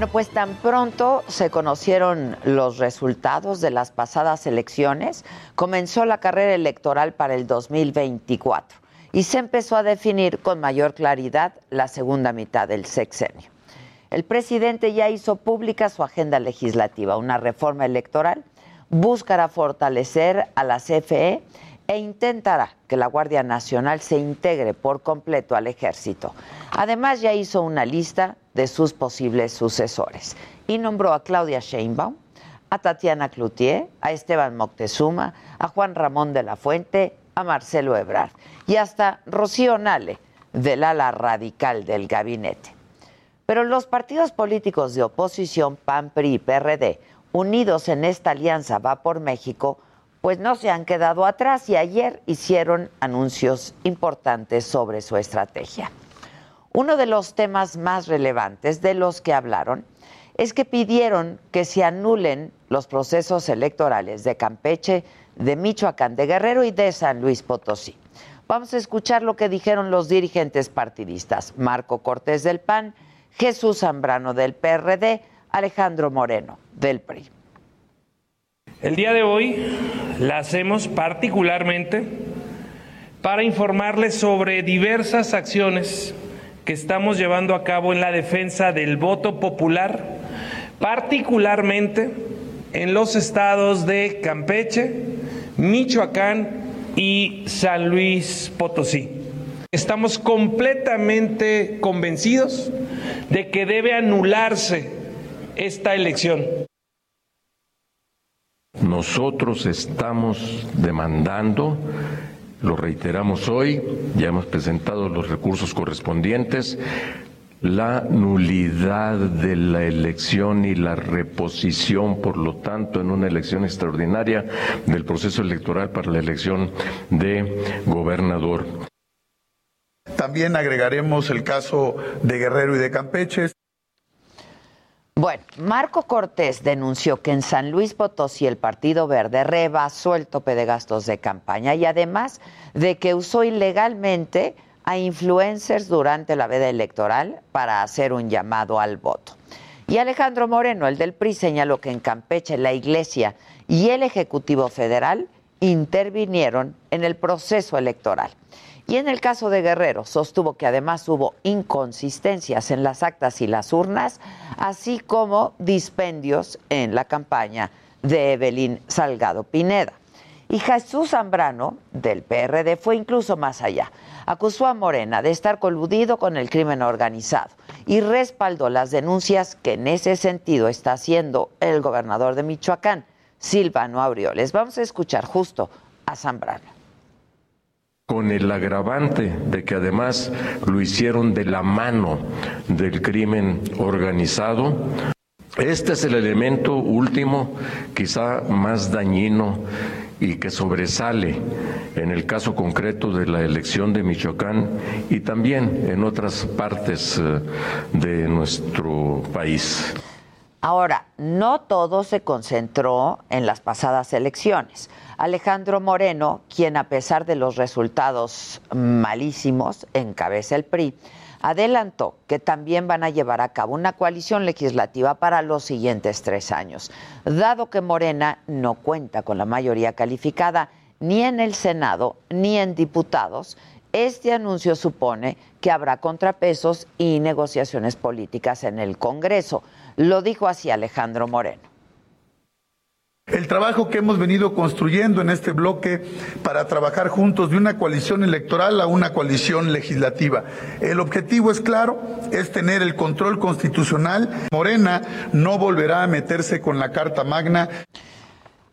Bueno, pues tan pronto se conocieron los resultados de las pasadas elecciones, comenzó la carrera electoral para el 2024 y se empezó a definir con mayor claridad la segunda mitad del sexenio. El presidente ya hizo pública su agenda legislativa, una reforma electoral, buscará fortalecer a la CFE e intentará que la Guardia Nacional se integre por completo al ejército. Además, ya hizo una lista de sus posibles sucesores y nombró a Claudia Sheinbaum, a Tatiana Cloutier, a Esteban Moctezuma, a Juan Ramón de la Fuente, a Marcelo Ebrard y hasta Rocío Nale, del ala radical del gabinete. Pero los partidos políticos de oposición, PAN, PRI y PRD, unidos en esta alianza Va por México, pues no se han quedado atrás y ayer hicieron anuncios importantes sobre su estrategia. Uno de los temas más relevantes de los que hablaron es que pidieron que se anulen los procesos electorales de Campeche, de Michoacán, de Guerrero y de San Luis Potosí. Vamos a escuchar lo que dijeron los dirigentes partidistas, Marco Cortés del PAN, Jesús Zambrano del PRD, Alejandro Moreno del PRI. El día de hoy la hacemos particularmente para informarles sobre diversas acciones que estamos llevando a cabo en la defensa del voto popular, particularmente en los estados de Campeche, Michoacán y San Luis Potosí. Estamos completamente convencidos de que debe anularse esta elección. Nosotros estamos demandando, lo reiteramos hoy, ya hemos presentado los recursos correspondientes, la nulidad de la elección y la reposición, por lo tanto, en una elección extraordinaria del proceso electoral para la elección de gobernador. También agregaremos el caso de Guerrero y de Campeche. Bueno, Marco Cortés denunció que en San Luis Potosí el Partido Verde rebasó el tope de gastos de campaña y además de que usó ilegalmente a influencers durante la veda electoral para hacer un llamado al voto. Y Alejandro Moreno, el del PRI, señaló que en Campeche la Iglesia y el Ejecutivo Federal intervinieron en el proceso electoral. Y en el caso de Guerrero, sostuvo que además hubo inconsistencias en las actas y las urnas, así como dispendios en la campaña de Evelyn Salgado Pineda. Y Jesús Zambrano, del PRD, fue incluso más allá. Acusó a Morena de estar coludido con el crimen organizado y respaldó las denuncias que en ese sentido está haciendo el gobernador de Michoacán, Silvano Aureoles. Vamos a escuchar justo a Zambrano con el agravante de que además lo hicieron de la mano del crimen organizado. Este es el elemento último, quizá más dañino y que sobresale en el caso concreto de la elección de Michoacán y también en otras partes eh, de nuestro país. Ahora, no todo se concentró en las pasadas elecciones. Alejandro Moreno, quien a pesar de los resultados malísimos encabeza el PRI, adelantó que también van a llevar a cabo una coalición legislativa para los siguientes tres años, dado que Morena no cuenta con la mayoría calificada ni en el Senado ni en diputados. Este anuncio supone que habrá contrapesos y negociaciones políticas en el Congreso. Lo dijo así Alejandro Moreno. El trabajo que hemos venido construyendo en este bloque para trabajar juntos de una coalición electoral a una coalición legislativa. El objetivo es claro, es tener el control constitucional. Morena no volverá a meterse con la Carta Magna.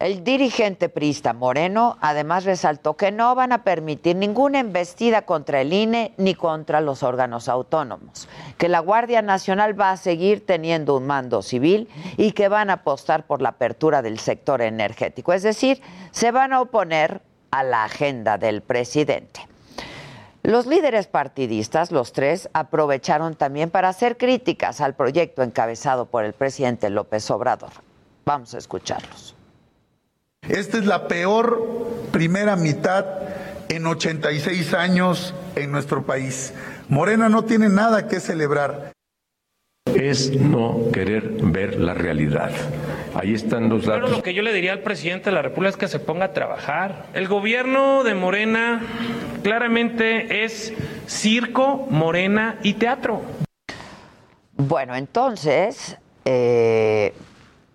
El dirigente priista Moreno además resaltó que no van a permitir ninguna embestida contra el INE ni contra los órganos autónomos, que la Guardia Nacional va a seguir teniendo un mando civil y que van a apostar por la apertura del sector energético, es decir, se van a oponer a la agenda del presidente. Los líderes partidistas, los tres, aprovecharon también para hacer críticas al proyecto encabezado por el presidente López Obrador. Vamos a escucharlos. Esta es la peor primera mitad en 86 años en nuestro país. Morena no tiene nada que celebrar. Es no querer ver la realidad. Ahí están los datos. Pero lo que yo le diría al presidente de la República es que se ponga a trabajar. El gobierno de Morena claramente es circo, Morena y teatro. Bueno, entonces, eh,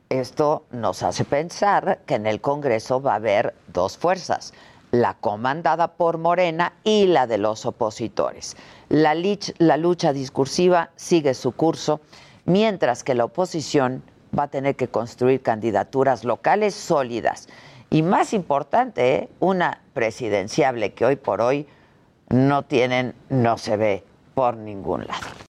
esto nos hace pensar que en el Congreso va a haber dos fuerzas, la comandada por Morena y la de los opositores. La, lucha discursiva sigue su curso, mientras que la oposición va a tener que construir candidaturas locales sólidas. Y más importante, ¿eh? una presidenciable que hoy por hoy no tienen, no se ve por ningún lado.